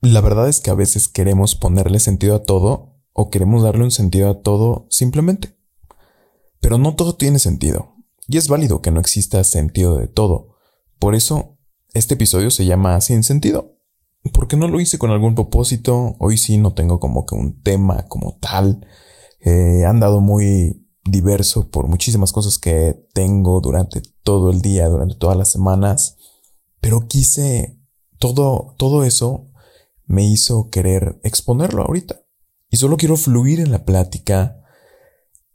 La verdad es que a veces queremos ponerle sentido a todo o queremos darle un sentido a todo simplemente. Pero no todo tiene sentido. Y es válido que no exista sentido de todo. Por eso, este episodio se llama Sin sentido. Porque no lo hice con algún propósito. Hoy sí no tengo como que un tema como tal. he andado muy diverso por muchísimas cosas que tengo durante todo el día, durante todas las semanas. Pero quise todo, todo eso me hizo querer exponerlo ahorita. Y solo quiero fluir en la plática.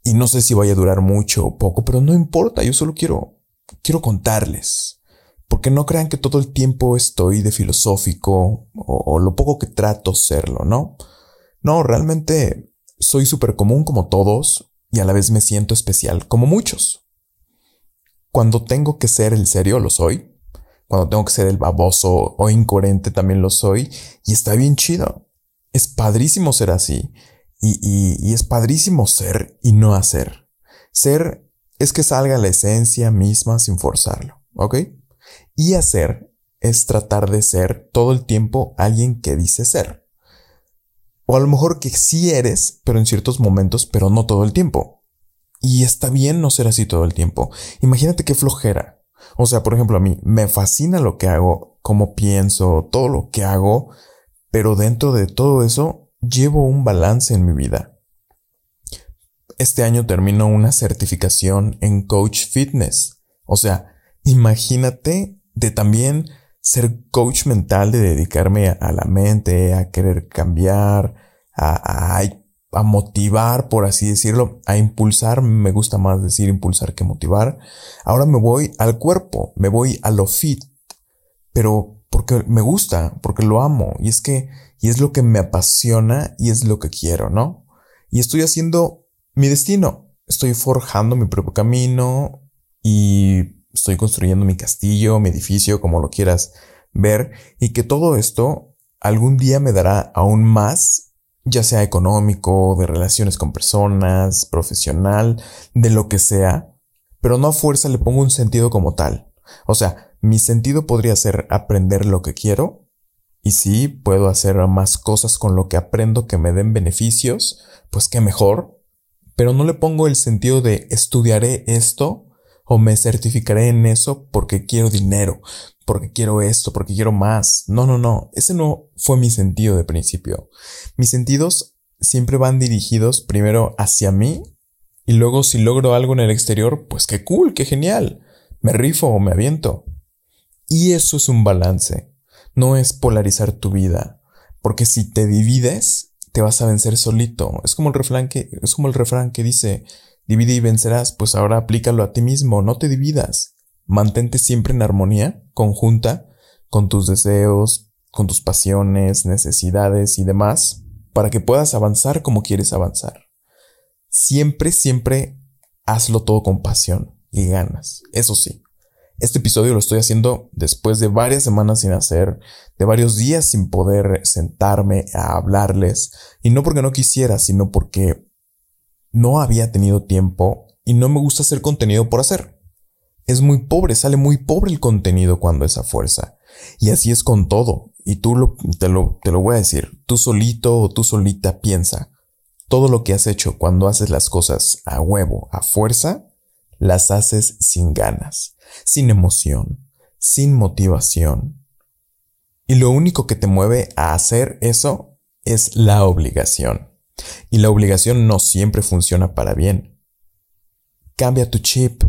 Y no sé si vaya a durar mucho o poco, pero no importa, yo solo quiero, quiero contarles. Porque no crean que todo el tiempo estoy de filosófico o, lo poco que trato serlo, ¿no? No, realmente soy súper común como todos y a la vez me siento especial como muchos. Cuando tengo que ser el serio, lo soy. Cuando tengo que ser el baboso o incoherente, también lo soy. Y está bien chido. Es padrísimo ser así. Y, es padrísimo ser y no hacer. Ser es que salga la esencia misma sin forzarlo, ¿ok? Y hacer es tratar de ser todo el tiempo alguien que dice ser. O a lo mejor que sí eres, pero en ciertos momentos, pero no todo el tiempo. Y está bien no ser así todo el tiempo. Imagínate qué flojera. O sea, por ejemplo, a mí me fascina lo que hago, cómo pienso, todo lo que hago, pero dentro de todo eso llevo un balance en mi vida. Este año termino una certificación en coach fitness. O sea, imagínate de también ser coach mental, de dedicarme a, la mente, a querer cambiar, a, a, motivar, por así decirlo, a impulsar. Me gusta más decir impulsar que motivar. Ahora me voy al cuerpo, me voy a lo fit. Pero porque me gusta, porque lo amo, y es que, y es lo que me apasiona y es lo que quiero, ¿no? Y estoy haciendo mi destino, estoy forjando mi propio camino y estoy construyendo mi castillo, mi edificio, como lo quieras ver, y que todo esto algún día me dará aún más, ya sea económico, de relaciones con personas, profesional, de lo que sea, pero no a fuerza le pongo un sentido como tal. O sea, mi sentido podría ser aprender lo que quiero y si puedo hacer más cosas con lo que aprendo que me den beneficios, pues qué mejor. Pero no le pongo el sentido de estudiaré esto o me certificaré en eso porque quiero dinero, porque quiero esto, porque quiero más. No, no, no, ese no fue mi sentido de principio. Mis sentidos siempre van dirigidos primero hacia mí y luego si logro algo en el exterior, pues qué cool, qué genial. Me rifo o me aviento. Y eso es un balance, no es polarizar tu vida, porque si te divides, te vas a vencer solito. Es como el refrán que, es como el refrán que dice, divide y vencerás, pues ahora aplícalo a ti mismo, no te dividas. Mantente siempre en armonía, conjunta, con tus deseos, con tus pasiones, necesidades y demás, para que puedas avanzar como quieres avanzar. Siempre, siempre hazlo todo con pasión y ganas, eso sí. Este episodio lo estoy haciendo después de varias semanas sin hacer, de varios días sin poder sentarme a hablarles, y no porque no quisiera, sino porque no había tenido tiempo y no me gusta hacer contenido por hacer. Es muy pobre, sale muy pobre el contenido cuando es a fuerza. Y así es con todo. Y tú lo, te, lo, te lo voy a decir, tú solito o tú solita piensa, todo lo que has hecho cuando haces las cosas a huevo, a fuerza, las haces sin ganas, sin emoción, sin motivación. Y lo único que te mueve a hacer eso es la obligación. Y la obligación no siempre funciona para bien. Cambia tu chip.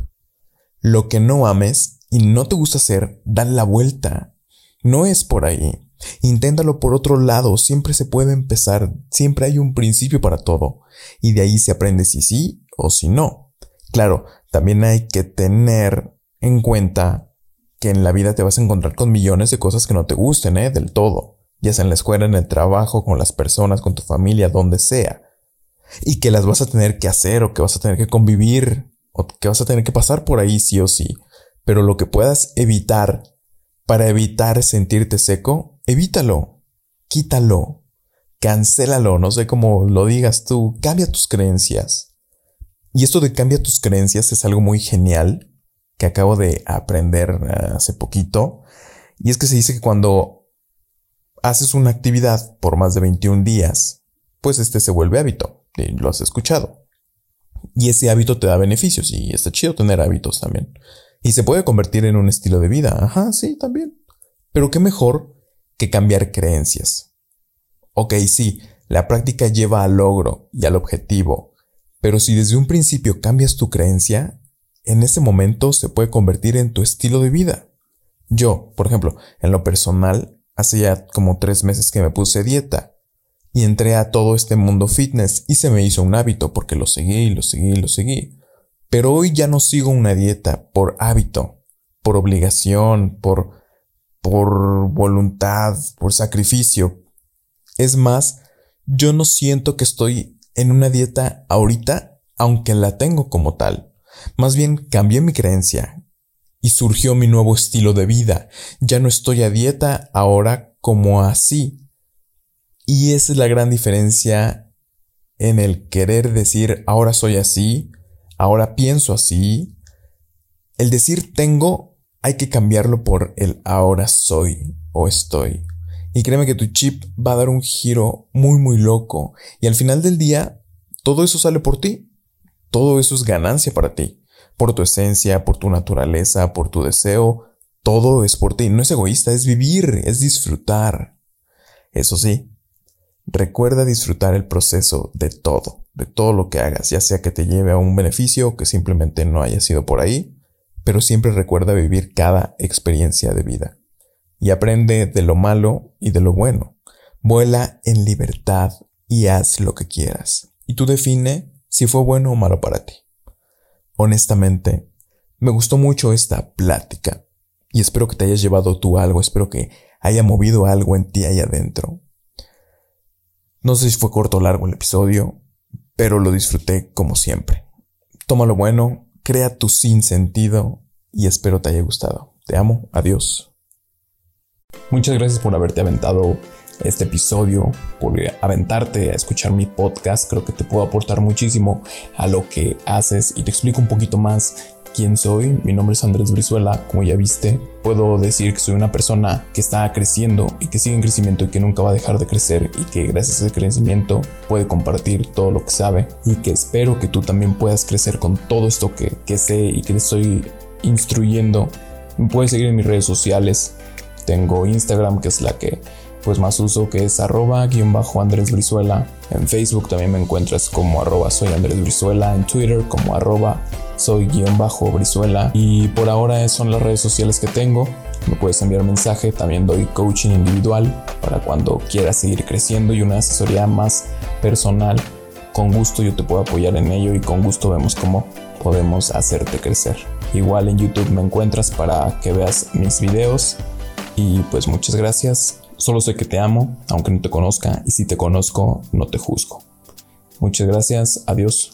Lo que no ames y no te gusta hacer, dale la vuelta. No es por ahí. Inténtalo por otro lado, siempre se puede empezar, siempre hay un principio para todo, y de ahí se aprende si sí o si no. Claro, también hay que tener en cuenta que en la vida te vas a encontrar con millones de cosas que no te gusten, ¿eh? Del todo. Ya sea en la escuela, en el trabajo, con las personas, con tu familia, donde sea. Y que las vas a tener que hacer o que vas a tener que convivir o que vas a tener que pasar por ahí sí o sí. Pero lo que puedas evitar para evitar sentirte seco, evítalo. Quítalo. Cancélalo. No sé cómo lo digas tú. Cambia tus creencias. Y esto de cambia tus creencias es algo muy genial que acabo de aprender eh, hace poquito. Y es que se dice que cuando haces una actividad por más de 21 días, pues este se vuelve hábito, y lo has escuchado. Y ese hábito te da beneficios y está chido tener hábitos también. Y se puede convertir en un estilo de vida, ajá, sí, también. Pero qué mejor que cambiar creencias. Ok, sí, la práctica lleva al logro y al objetivo, pero si desde un principio cambias tu creencia, en ese momento se puede convertir en tu estilo de vida. Yo, por ejemplo, en lo personal, hace ya como tres meses que me puse dieta y entré a todo este mundo fitness y se me hizo un hábito porque lo seguí, lo seguí, lo seguí. Pero hoy ya no sigo una dieta por hábito, por obligación, por, por voluntad, por sacrificio. Es más, yo no siento que estoy en una dieta ahorita, aunque la tengo como tal. Más bien cambié mi creencia y surgió mi nuevo estilo de vida. Ya no estoy a dieta ahora como así. Y esa es la gran diferencia en el querer decir ahora soy así, ahora pienso así. El decir tengo hay que cambiarlo por el ahora soy o estoy. Y créeme que tu chip va a dar un giro muy muy loco. Y al final del día, todo eso sale por ti. Todo eso es ganancia para ti. Por tu esencia, por tu naturaleza, por tu deseo. Todo es por ti. No es egoísta, es vivir, es disfrutar. Eso sí, recuerda disfrutar el proceso de todo, de todo lo que hagas, ya sea que te lleve a un beneficio o que simplemente no haya sido por ahí, pero siempre recuerda vivir cada experiencia de vida y aprende de lo malo y de lo bueno. Vuela en libertad y haz lo que quieras. Y tú define si fue bueno o malo para ti. Honestamente, me gustó mucho esta plática y espero que te hayas llevado tú algo, espero que haya movido algo en ti ahí adentro. No sé si fue corto o largo el episodio, pero lo disfruté como siempre. Toma lo bueno, crea tu sin sentido y espero te haya gustado. Te amo, adiós. Muchas gracias por haberte aventado este episodio, por aventarte a escuchar mi podcast. Creo que te puedo aportar muchísimo a lo que haces y te explico un poquito más quién soy. Mi nombre es Andrés Brizuela, como ya viste. Puedo decir que soy una persona que está creciendo y que sigue en crecimiento y que nunca va a dejar de crecer y que gracias a ese crecimiento puede compartir todo lo que sabe y que espero que tú también puedas crecer con todo esto que, que sé y que estoy instruyendo. Me puedes seguir en mis redes sociales tengo Instagram, que es la que pues más uso, que es arroba guion bajo Andrés Brizuela. En Facebook también me encuentras como arroba soy Andrés Brizuela. En Twitter como arroba soy guion bajo Brizuela. Y por ahora son las redes sociales que tengo. Me puedes enviar mensaje, también doy coaching individual para cuando quieras seguir creciendo y una asesoría más personal. Con gusto yo te puedo apoyar en ello y con gusto vemos cómo podemos hacerte crecer. Igual en YouTube me encuentras para que veas mis videos y pues muchas gracias. Solo sé que te amo, aunque no te conozca, y si te conozco, no te juzgo. Muchas gracias, adiós.